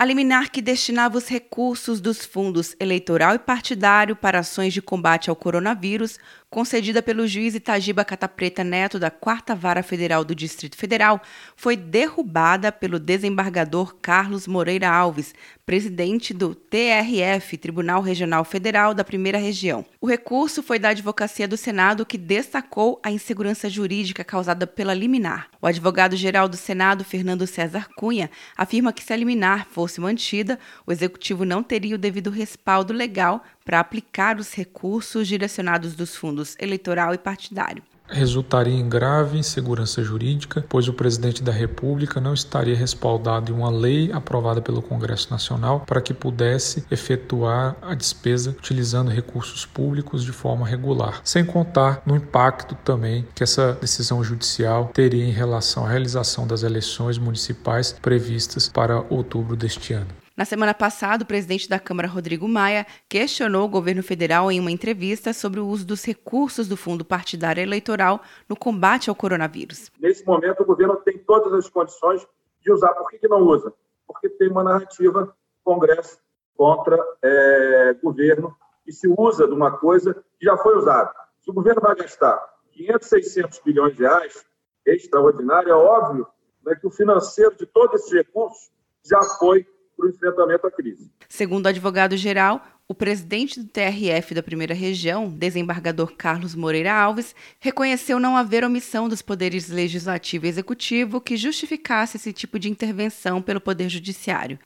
A liminar que destinava os recursos dos fundos eleitoral e partidário para ações de combate ao coronavírus, concedida pelo juiz Itagiba Catapreta Neto da Quarta Vara Federal do Distrito Federal, foi derrubada pelo desembargador Carlos Moreira Alves, presidente do TRF, Tribunal Regional Federal da Primeira Região. O recurso foi da Advocacia do Senado, que destacou a insegurança jurídica causada pela liminar. O advogado-geral do Senado, Fernando César Cunha, afirma que se a liminar fosse mantida, o executivo não teria o devido respaldo legal para aplicar os recursos direcionados dos fundos eleitoral e partidário resultaria em grave insegurança jurídica, pois o presidente da República não estaria respaldado em uma lei aprovada pelo Congresso Nacional para que pudesse efetuar a despesa utilizando recursos públicos de forma regular, sem contar no impacto também que essa decisão judicial teria em relação à realização das eleições municipais previstas para outubro deste ano. Na semana passada, o presidente da Câmara, Rodrigo Maia, questionou o governo federal em uma entrevista sobre o uso dos recursos do Fundo Partidário Eleitoral no combate ao coronavírus. Nesse momento, o governo tem todas as condições de usar. Por que, que não usa? Porque tem uma narrativa Congresso contra é, governo e se usa de uma coisa que já foi usada. Se o governo vai gastar 500, 600 bilhões de reais, extraordinário, é óbvio né, que o financeiro de todos esses recursos já foi para o enfrentamento à crise. Segundo o advogado-geral, o presidente do TRF da primeira região, desembargador Carlos Moreira Alves, reconheceu não haver omissão dos poderes legislativo e executivo que justificasse esse tipo de intervenção pelo Poder Judiciário.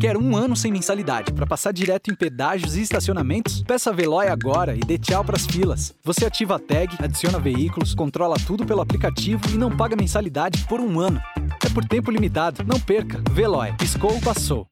Quer um ano sem mensalidade para passar direto em pedágios e estacionamentos? Peça a Veloy agora e dê tchau para as filas. Você ativa a tag, adiciona veículos, controla tudo pelo aplicativo e não paga mensalidade por um ano. É por tempo limitado. Não perca. Veloy. Piscou, passou.